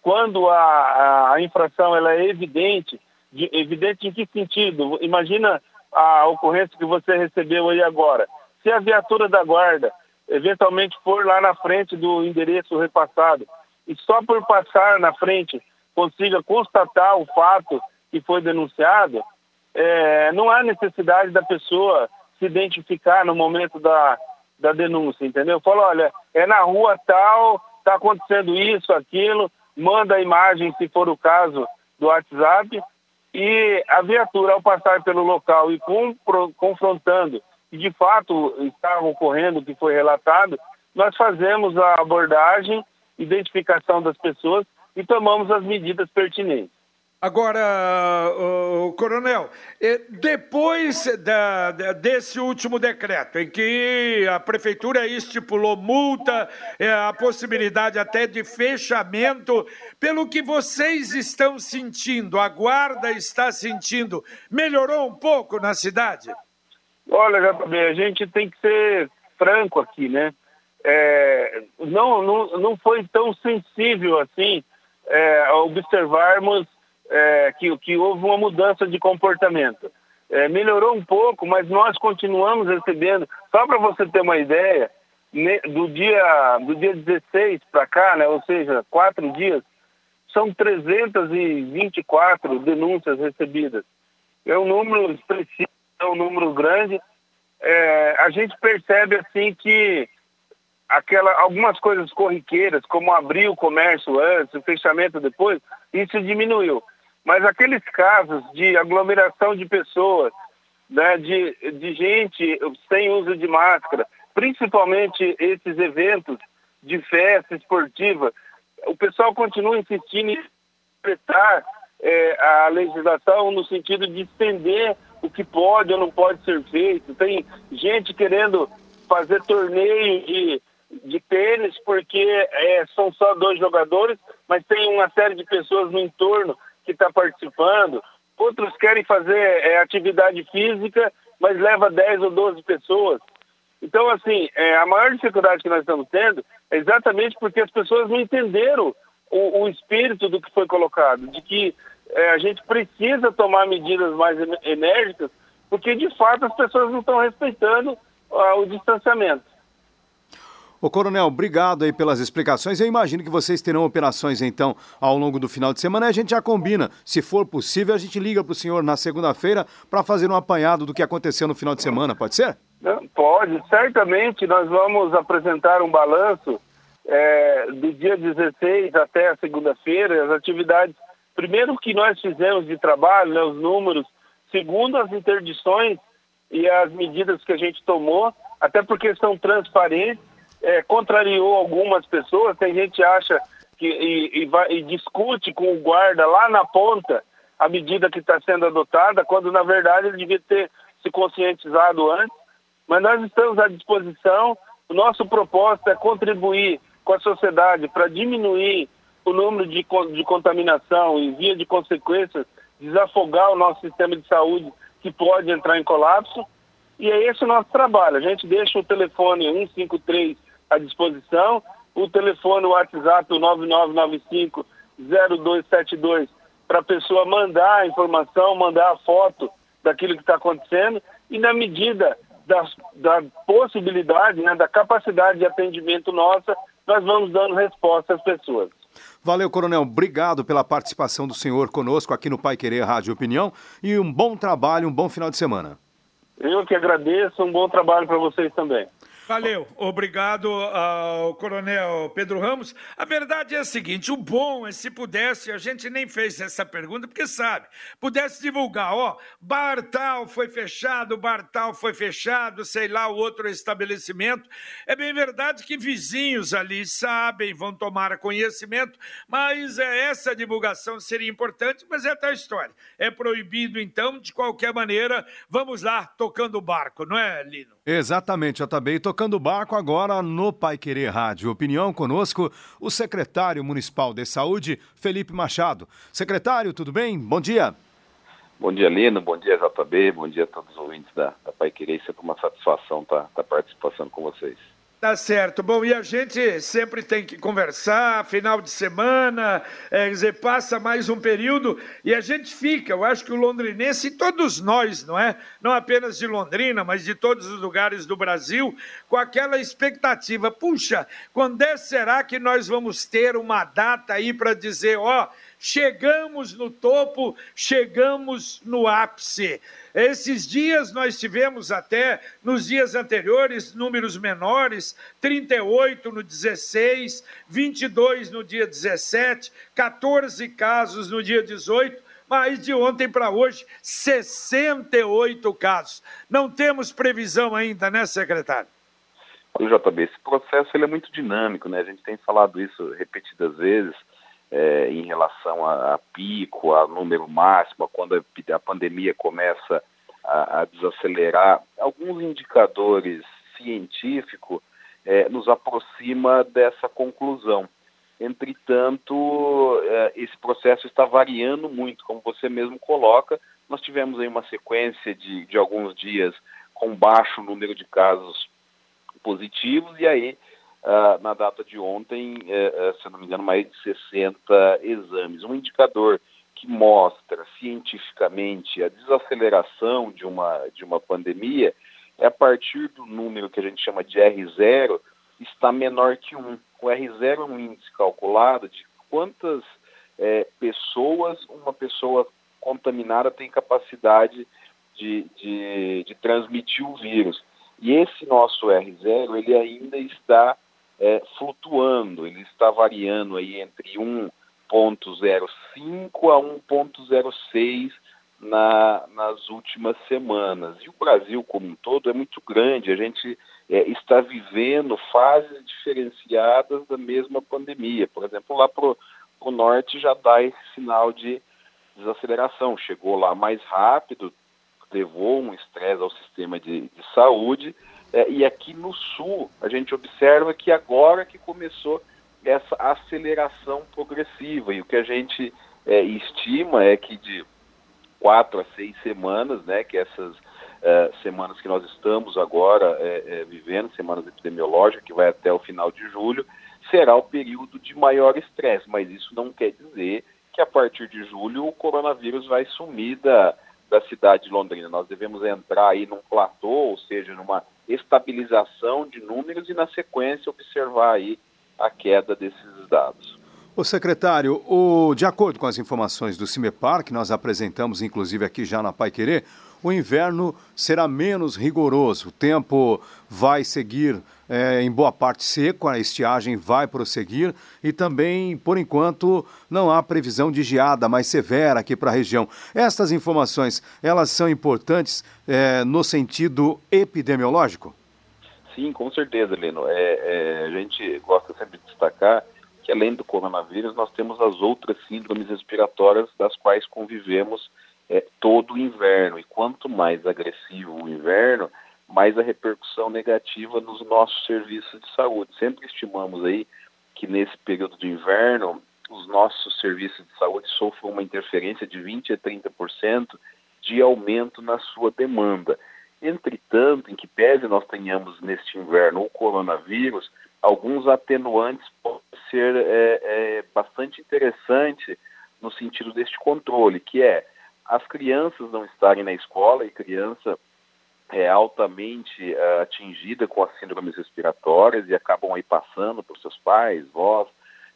quando a, a infração ela é evidente, de, evidente em que sentido? Imagina a ocorrência que você recebeu aí agora. Se a viatura da guarda eventualmente for lá na frente do endereço repassado e só por passar na frente consiga constatar o fato que foi denunciado, é, não há necessidade da pessoa se identificar no momento da, da denúncia, entendeu? Fala, olha, é na rua tal, está acontecendo isso, aquilo, manda a imagem, se for o caso, do WhatsApp, e a viatura, ao passar pelo local e confrontando que de fato está ocorrendo o que foi relatado, nós fazemos a abordagem, identificação das pessoas e tomamos as medidas pertinentes. Agora, uh, coronel, eh, depois da, desse último decreto, em que a prefeitura estipulou multa, eh, a possibilidade até de fechamento, pelo que vocês estão sentindo, a guarda está sentindo, melhorou um pouco na cidade? Olha, JB, a gente tem que ser franco aqui, né? É, não, não, não foi tão sensível assim é, observarmos é, que, que houve uma mudança de comportamento. É, melhorou um pouco, mas nós continuamos recebendo. Só para você ter uma ideia, ne, do, dia, do dia 16 para cá, né, ou seja, quatro dias, são 324 denúncias recebidas. É um número expressivo um número grande, é, a gente percebe assim que aquela, algumas coisas corriqueiras, como abrir o comércio antes, o fechamento depois, isso diminuiu. Mas aqueles casos de aglomeração de pessoas, né, de, de gente sem uso de máscara, principalmente esses eventos de festa esportiva, o pessoal continua insistindo em prestar é, a legislação no sentido de estender o que pode ou não pode ser feito. Tem gente querendo fazer torneio de, de tênis porque é, são só dois jogadores, mas tem uma série de pessoas no entorno que está participando. Outros querem fazer é, atividade física, mas leva 10 ou 12 pessoas. Então, assim, é, a maior dificuldade que nós estamos tendo é exatamente porque as pessoas não entenderam o, o espírito do que foi colocado, de que é, a gente precisa tomar medidas mais enérgicas, porque de fato as pessoas não estão respeitando uh, o distanciamento. Ô Coronel, obrigado aí pelas explicações. Eu imagino que vocês terão operações então ao longo do final de semana e a gente já combina. Se for possível, a gente liga para o senhor na segunda-feira para fazer um apanhado do que aconteceu no final de semana, pode ser? Pode, certamente nós vamos apresentar um balanço é, do dia 16 até a segunda-feira, as atividades, primeiro que nós fizemos de trabalho, né, os números, segundo as interdições e as medidas que a gente tomou, até porque são transparentes, é, contrariou algumas pessoas, tem gente que acha que e, e, vai, e discute com o guarda lá na ponta a medida que está sendo adotada, quando na verdade ele devia ter se conscientizado antes. Mas nós estamos à disposição. O nosso propósito é contribuir com a sociedade para diminuir o número de, de contaminação e, via de consequências, desafogar o nosso sistema de saúde que pode entrar em colapso. E é esse o nosso trabalho. A gente deixa o telefone 153 à disposição, o telefone o WhatsApp o 9995 0272 para a pessoa mandar a informação, mandar a foto daquilo que está acontecendo e na medida da, da possibilidade, né, da capacidade de atendimento nossa, nós vamos dando resposta às pessoas. Valeu, Coronel. Obrigado pela participação do senhor conosco aqui no Pai Querer Rádio Opinião e um bom trabalho, um bom final de semana. Eu que agradeço, um bom trabalho para vocês também. Valeu, obrigado ao Coronel Pedro Ramos. A verdade é a seguinte: o bom é se pudesse, a gente nem fez essa pergunta, porque sabe, pudesse divulgar, ó, bar tal foi fechado, bar tal foi fechado, sei lá, o outro estabelecimento. É bem verdade que vizinhos ali sabem, vão tomar conhecimento, mas é, essa divulgação seria importante, mas é tal história. É proibido, então, de qualquer maneira, vamos lá, tocando o barco, não é, Lino? Exatamente, JB. Tocando barco agora no Pai Querer Rádio Opinião conosco, o secretário municipal de saúde, Felipe Machado. Secretário, tudo bem? Bom dia. Bom dia, Lino. Bom dia, JB. Bom dia a todos os ouvintes da, da Pai Querer. Isso é uma satisfação estar tá, tá participando com vocês. Tá certo. Bom, e a gente sempre tem que conversar, final de semana, é, dizer, passa mais um período e a gente fica, eu acho que o londrinense e todos nós, não é? Não apenas de Londrina, mas de todos os lugares do Brasil, com aquela expectativa, puxa, quando é será que nós vamos ter uma data aí para dizer, ó, oh, chegamos no topo, chegamos no ápice. Esses dias nós tivemos até, nos dias anteriores, números menores, 38 no 16, 22 no dia 17, 14 casos no dia 18, mas de ontem para hoje, 68 casos. Não temos previsão ainda, né, secretário? Olha, JB, esse processo ele é muito dinâmico, né? A gente tem falado isso repetidas vezes é, em relação a, a, pico, a número máximo, a quando a, a pandemia começa a, a, desacelerar, alguns indicadores científicos é, nos aproxima dessa conclusão. Entretanto, é, esse processo está variando muito, como você mesmo coloca. Nós tivemos aí uma sequência de, de alguns dias com baixo número de casos positivos, e aí uh, na data de ontem, uh, se não me engano, mais de 60 exames. Um indicador que mostra cientificamente a desaceleração de uma, de uma pandemia é a partir do número que a gente chama de R0 está menor que 1. O R0 é um índice calculado de quantas é, pessoas uma pessoa contaminada tem capacidade de, de, de transmitir o vírus. E esse nosso R0 ele ainda está é, flutuando, ele está variando aí entre 1.05 a 1.06 na, nas últimas semanas. E o Brasil como um todo é muito grande, a gente é, está vivendo fases diferenciadas da mesma pandemia. Por exemplo, lá para o norte já dá esse sinal de desaceleração, chegou lá mais rápido, levou um estresse ao sistema de, de saúde. É, e aqui no sul, a gente observa que agora que começou essa aceleração progressiva. E o que a gente é, estima é que de quatro a seis semanas, né, que essas é, semanas que nós estamos agora é, é, vivendo, semanas epidemiológicas, que vai até o final de julho, será o período de maior estresse. Mas isso não quer dizer que a partir de julho o coronavírus vai sumir da, da cidade de Londrina. Nós devemos entrar aí num platô, ou seja, numa estabilização de números e na sequência observar aí a queda desses dados. O secretário, o, de acordo com as informações do CIMEPAR, que nós apresentamos inclusive aqui já na Pai Querer, o inverno será menos rigoroso. O tempo vai seguir é, em boa parte seco, a estiagem vai prosseguir e também, por enquanto, não há previsão de geada mais severa aqui para a região. Estas informações, elas são importantes é, no sentido epidemiológico? Sim, com certeza, Lino. É, é, a gente gosta sempre de destacar que além do coronavírus, nós temos as outras síndromes respiratórias das quais convivemos é, todo o inverno. E quanto mais agressivo o inverno, mais a repercussão negativa nos nossos serviços de saúde. Sempre estimamos aí que nesse período de inverno os nossos serviços de saúde sofrem uma interferência de 20 a 30% de aumento na sua demanda. Entretanto, em que pese nós tenhamos neste inverno o coronavírus, alguns atenuantes podem ser é, é, bastante interessantes no sentido deste controle, que é as crianças não estarem na escola e criança é altamente é, atingida com as síndromes respiratórias e acabam aí passando para os seus pais, vós,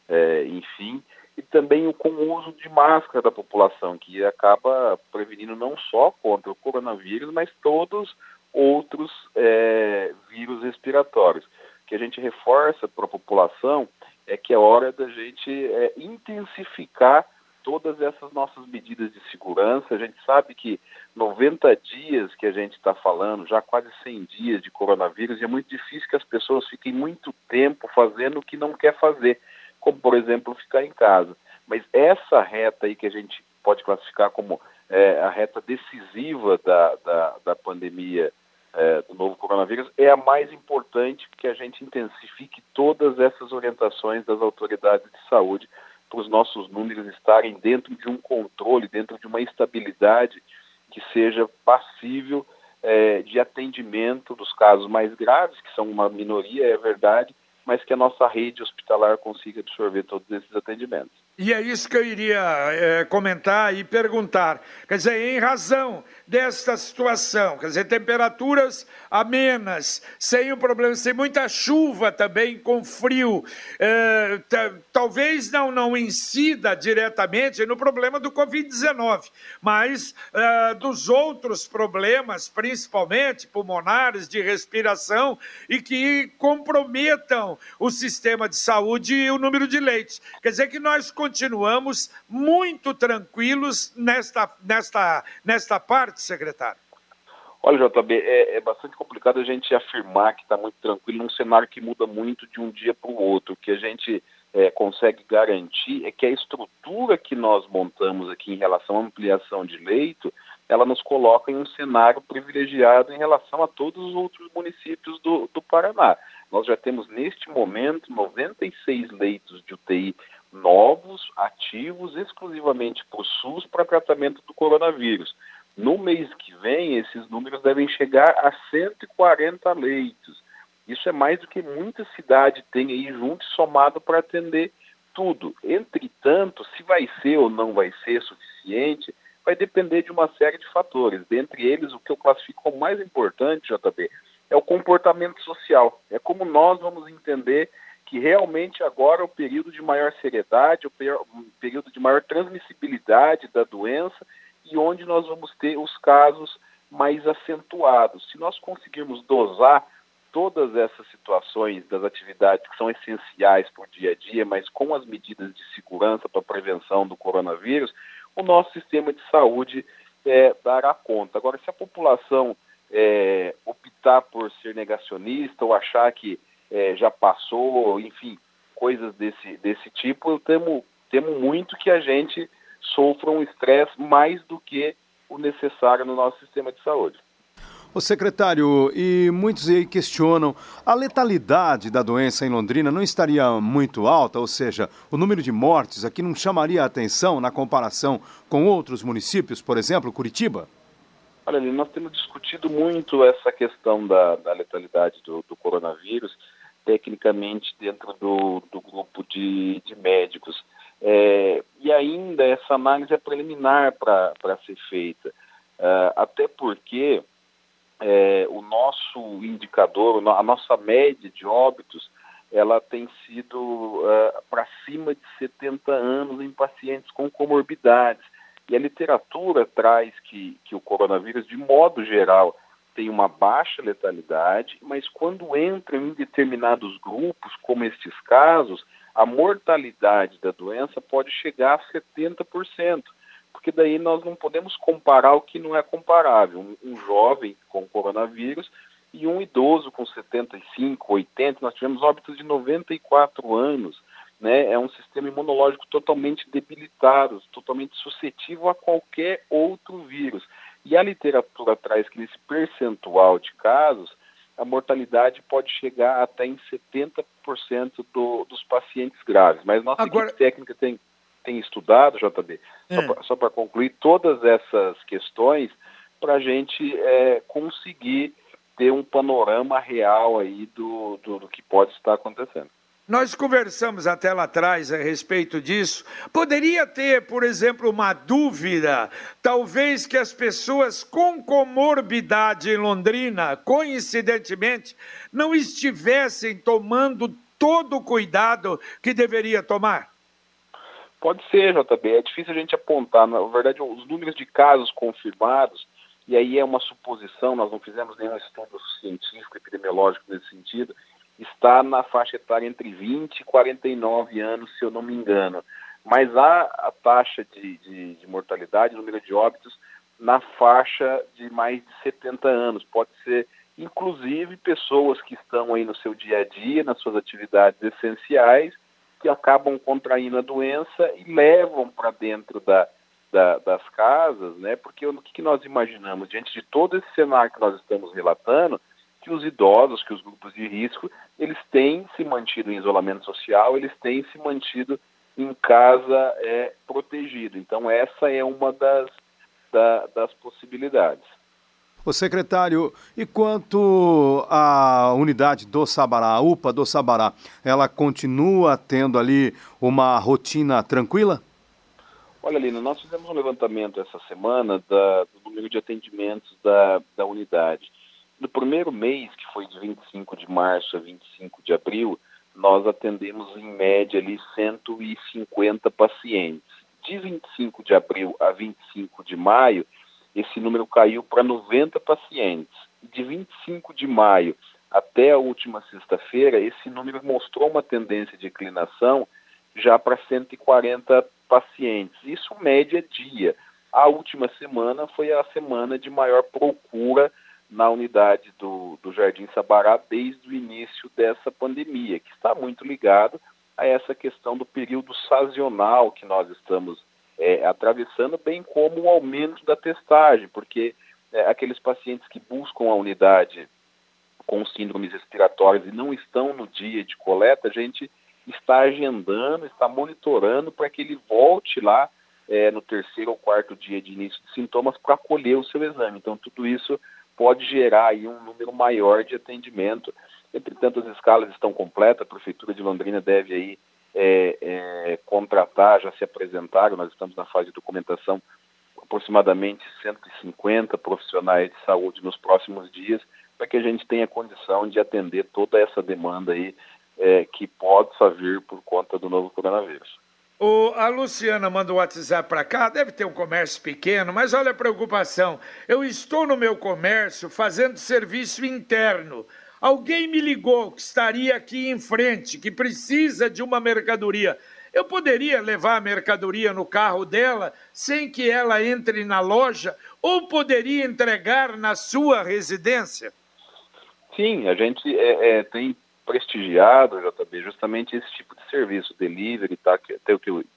é, enfim, e também com o uso de máscara da população, que acaba prevenindo não só contra o coronavírus, mas todos outros é, vírus respiratórios. O que a gente reforça para a população é que é hora da gente intensificar todas essas nossas medidas de segurança. A gente sabe que 90 dias que a gente está falando, já quase 100 dias de coronavírus, e é muito difícil que as pessoas fiquem muito tempo fazendo o que não quer fazer, como, por exemplo, ficar em casa. Mas essa reta aí que a gente pode classificar como é, a reta decisiva da, da, da pandemia é, do novo coronavírus é a mais importante que a gente intensifique todas essas orientações das autoridades de saúde para os nossos números estarem dentro de um controle, dentro de uma estabilidade que seja passível é, de atendimento dos casos mais graves, que são uma minoria, é verdade, mas que a nossa rede hospitalar consiga absorver todos esses atendimentos. E é isso que eu iria é, comentar e perguntar. Quer dizer, em razão desta situação, quer dizer, temperaturas amenas, sem o problema, sem muita chuva também, com frio, é, talvez não, não incida diretamente no problema do Covid-19, mas é, dos outros problemas, principalmente pulmonares, de respiração, e que comprometam o sistema de saúde e o número de leitos. Quer dizer que nós continuamos muito tranquilos nesta, nesta, nesta parte, secretário? Olha, JB, é, é bastante complicado a gente afirmar que está muito tranquilo num cenário que muda muito de um dia para o outro. O que a gente é, consegue garantir é que a estrutura que nós montamos aqui em relação à ampliação de leito, ela nos coloca em um cenário privilegiado em relação a todos os outros municípios do, do Paraná. Nós já temos neste momento 96 leitos de UTI novos, ativos, exclusivamente por SUS para tratamento do coronavírus. No mês que vem, esses números devem chegar a 140 leitos. Isso é mais do que muita cidade tem aí junto somado para atender tudo. Entretanto, se vai ser ou não vai ser suficiente, vai depender de uma série de fatores. Dentre eles, o que eu classifico como mais importante, JB, é o comportamento social. É como nós vamos entender que realmente agora é o período de maior seriedade, o período de maior transmissibilidade da doença e onde nós vamos ter os casos mais acentuados. Se nós conseguirmos dosar todas essas situações das atividades que são essenciais para o dia a dia, mas com as medidas de segurança para a prevenção do coronavírus, o nosso sistema de saúde é, dará conta. Agora, se a população é, optar por ser negacionista ou achar que é, já passou, enfim, coisas desse, desse tipo, eu temo, temo muito que a gente sofra um estresse mais do que o necessário no nosso sistema de saúde. O secretário, e muitos aí questionam, a letalidade da doença em Londrina não estaria muito alta, ou seja, o número de mortes aqui não chamaria a atenção na comparação com outros municípios, por exemplo, Curitiba? Olha, nós temos discutido muito essa questão da, da letalidade do, do, coronavírus, tecnicamente dentro do, do grupo de, de médicos. É, e ainda essa análise é preliminar para ser feita, uh, até porque é, o nosso indicador, a nossa média de óbitos, ela tem sido uh, para cima de 70 anos em pacientes com comorbidades. E a literatura traz que, que o coronavírus, de modo geral, tem uma baixa letalidade, mas quando entra em determinados grupos, como estes casos, a mortalidade da doença pode chegar a 70% porque daí nós não podemos comparar o que não é comparável. Um, um jovem com coronavírus e um idoso com 75, 80, nós tivemos óbitos de 94 anos. Né? É um sistema imunológico totalmente debilitado, totalmente suscetível a qualquer outro vírus. E a literatura traz que nesse percentual de casos, a mortalidade pode chegar até em 70% do, dos pacientes graves. Mas nossa Agora... equipe técnica tem tem estudado, JB, é. só para concluir, todas essas questões para a gente é, conseguir ter um panorama real aí do, do, do que pode estar acontecendo. Nós conversamos até lá atrás a respeito disso. Poderia ter, por exemplo, uma dúvida, talvez que as pessoas com comorbidade em Londrina, coincidentemente, não estivessem tomando todo o cuidado que deveria tomar? Pode ser, JB. É difícil a gente apontar. Na verdade, os números de casos confirmados, e aí é uma suposição, nós não fizemos nenhum estudo científico, epidemiológico nesse sentido, está na faixa etária entre 20 e 49 anos, se eu não me engano. Mas há a taxa de, de, de mortalidade, número de óbitos, na faixa de mais de 70 anos. Pode ser, inclusive, pessoas que estão aí no seu dia a dia, nas suas atividades essenciais, que acabam contraindo a doença e levam para dentro da, da, das casas, né? Porque o que, que nós imaginamos diante de todo esse cenário que nós estamos relatando, que os idosos, que os grupos de risco, eles têm se mantido em isolamento social, eles têm se mantido em casa é, protegido. Então essa é uma das, da, das possibilidades. O secretário, e quanto à unidade do Sabará, a UPA do Sabará, ela continua tendo ali uma rotina tranquila? Olha, Lina, nós fizemos um levantamento essa semana da, do número de atendimentos da, da unidade. No primeiro mês, que foi de 25 de março a 25 de abril, nós atendemos em média ali 150 pacientes. De 25 de abril a 25 de maio, esse número caiu para 90 pacientes. De 25 de maio até a última sexta-feira, esse número mostrou uma tendência de inclinação já para 140 pacientes. Isso média dia. A última semana foi a semana de maior procura na unidade do, do Jardim Sabará desde o início dessa pandemia, que está muito ligado a essa questão do período sazonal que nós estamos é, atravessando, bem como o aumento da testagem, porque é, aqueles pacientes que buscam a unidade com síndromes respiratórias e não estão no dia de coleta, a gente está agendando, está monitorando para que ele volte lá é, no terceiro ou quarto dia de início de sintomas para colher o seu exame. Então, tudo isso pode gerar aí um número maior de atendimento. Entretanto, as escalas estão completas, a Prefeitura de Londrina deve aí é, é, contratar, já se apresentaram, nós estamos na fase de documentação, aproximadamente 150 profissionais de saúde nos próximos dias, para que a gente tenha condição de atender toda essa demanda aí é, que pode vir por conta do novo coronavírus. O, a Luciana manda o WhatsApp para cá, deve ter um comércio pequeno, mas olha a preocupação. Eu estou no meu comércio fazendo serviço interno. Alguém me ligou que estaria aqui em frente, que precisa de uma mercadoria. Eu poderia levar a mercadoria no carro dela sem que ela entre na loja ou poderia entregar na sua residência? Sim, a gente é, é, tem prestigiado, JB, justamente esse tipo de serviço, delivery,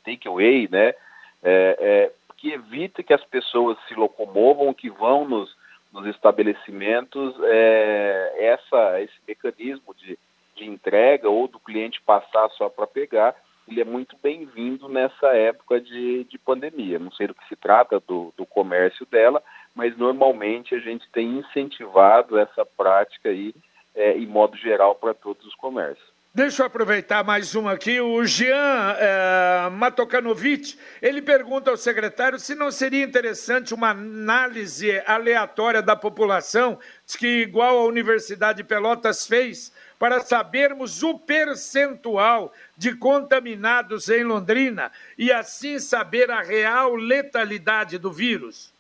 takeaway, né? É, é, que evite que as pessoas se locomovam, que vão nos, nos estabelecimentos, é, essa, esse mecanismo de, de entrega ou do cliente passar só para pegar, ele é muito bem-vindo nessa época de, de pandemia. Não sei do que se trata do, do comércio dela, mas normalmente a gente tem incentivado essa prática aí, é, em modo geral, para todos os comércios. Deixa eu aproveitar mais um aqui. O Jean é, Matokanovic, ele pergunta ao secretário se não seria interessante uma análise aleatória da população, que igual a Universidade de Pelotas fez, para sabermos o percentual de contaminados em Londrina e assim saber a real letalidade do vírus.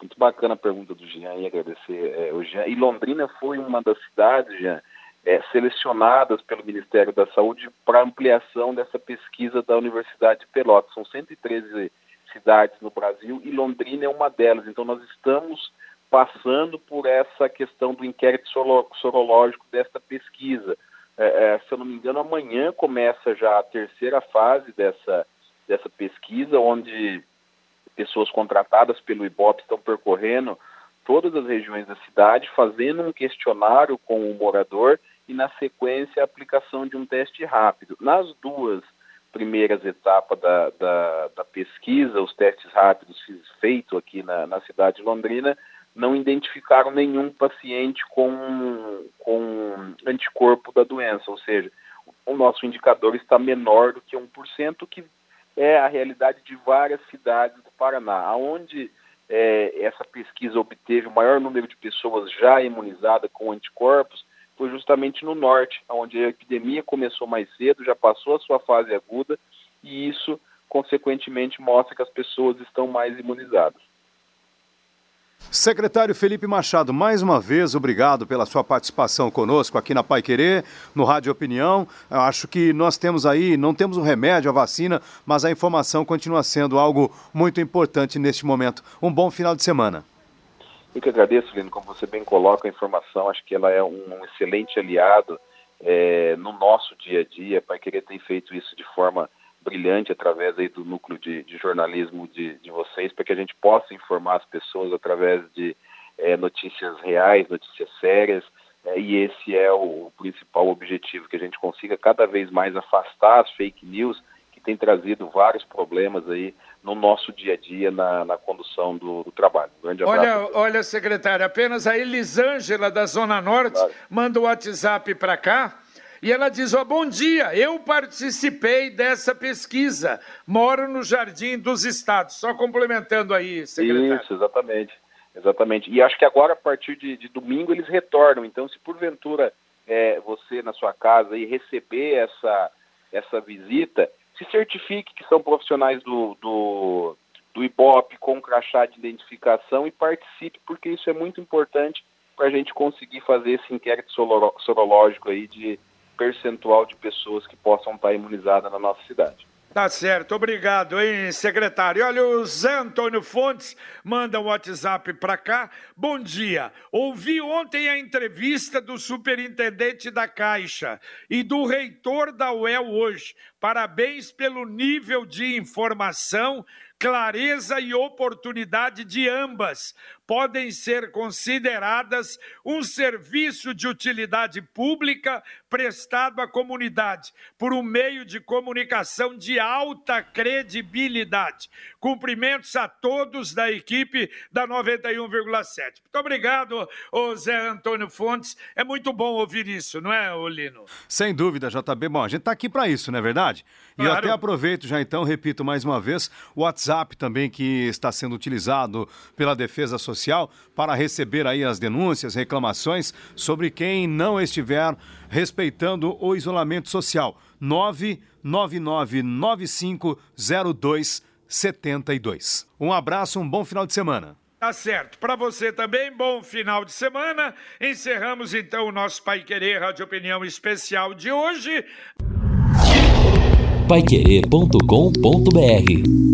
Muito bacana a pergunta do Jean e agradecer é, o Jean. E Londrina foi uma das cidades, Jean, é, selecionadas pelo Ministério da Saúde para ampliação dessa pesquisa da Universidade de Pelotas. São 113 cidades no Brasil e Londrina é uma delas. Então, nós estamos passando por essa questão do inquérito sorológico desta pesquisa. É, é, se eu não me engano, amanhã começa já a terceira fase dessa, dessa pesquisa, onde pessoas contratadas pelo IBOP estão percorrendo todas as regiões da cidade, fazendo um questionário com o morador e, na sequência, a aplicação de um teste rápido. Nas duas primeiras etapas da, da, da pesquisa, os testes rápidos feitos aqui na, na cidade de Londrina, não identificaram nenhum paciente com, com anticorpo da doença, ou seja, o nosso indicador está menor do que 1%, que é a realidade de várias cidades Paraná, onde é, essa pesquisa obteve o maior número de pessoas já imunizadas com anticorpos, foi justamente no norte, onde a epidemia começou mais cedo, já passou a sua fase aguda, e isso, consequentemente, mostra que as pessoas estão mais imunizadas. Secretário Felipe Machado, mais uma vez, obrigado pela sua participação conosco aqui na Pai Querer, no Rádio Opinião. Eu acho que nós temos aí, não temos um remédio, a vacina, mas a informação continua sendo algo muito importante neste momento. Um bom final de semana. Eu que agradeço, Lino, como você bem coloca a informação, acho que ela é um excelente aliado é, no nosso dia a dia. Pai Querer tem feito isso de forma brilhante através aí do núcleo de, de jornalismo de, de, vocês, para que a gente possa informar as pessoas através de é, notícias reais, notícias sérias, é, e esse é o, o, principal objetivo, que a gente consiga cada vez mais afastar as fake news que tem trazido vários problemas aí no nosso dia a dia na, na condução do, do trabalho. Grande olha, olha, secretário, apenas a Elisângela da Zona Norte claro. manda o WhatsApp para cá e ela diz: oh, Bom dia, eu participei dessa pesquisa, moro no Jardim dos Estados. Só complementando aí, secretário. Isso, exatamente. Exatamente. E acho que agora, a partir de, de domingo, eles retornam. Então, se porventura é, você na sua casa e receber essa, essa visita, se certifique que são profissionais do, do, do IBOP com crachá de identificação e participe, porque isso é muito importante para a gente conseguir fazer esse inquérito sorológico aí de, percentual de pessoas que possam estar imunizadas na nossa cidade. Tá certo, obrigado, hein, secretário. Olha, o Zé Antônio Fontes manda um WhatsApp para cá. Bom dia. Ouvi ontem a entrevista do superintendente da Caixa e do reitor da UEL hoje. Parabéns pelo nível de informação, clareza e oportunidade de ambas podem ser consideradas um serviço de utilidade pública prestado à comunidade por um meio de comunicação de alta credibilidade. Cumprimentos a todos da equipe da 91,7. Muito obrigado, Zé Antônio Fontes. É muito bom ouvir isso, não é, Olino? Sem dúvida, JB. Bom, a gente está aqui para isso, não é verdade? E claro. eu até aproveito já então, repito mais uma vez, o WhatsApp também que está sendo utilizado pela Defesa Social Social para receber aí as denúncias, reclamações sobre quem não estiver respeitando o isolamento social. 999950272. Um abraço, um bom final de semana. Tá certo. Para você também, bom final de semana. Encerramos então o nosso Pai Querer Rádio Opinião Especial de hoje. Paiquerê.com.br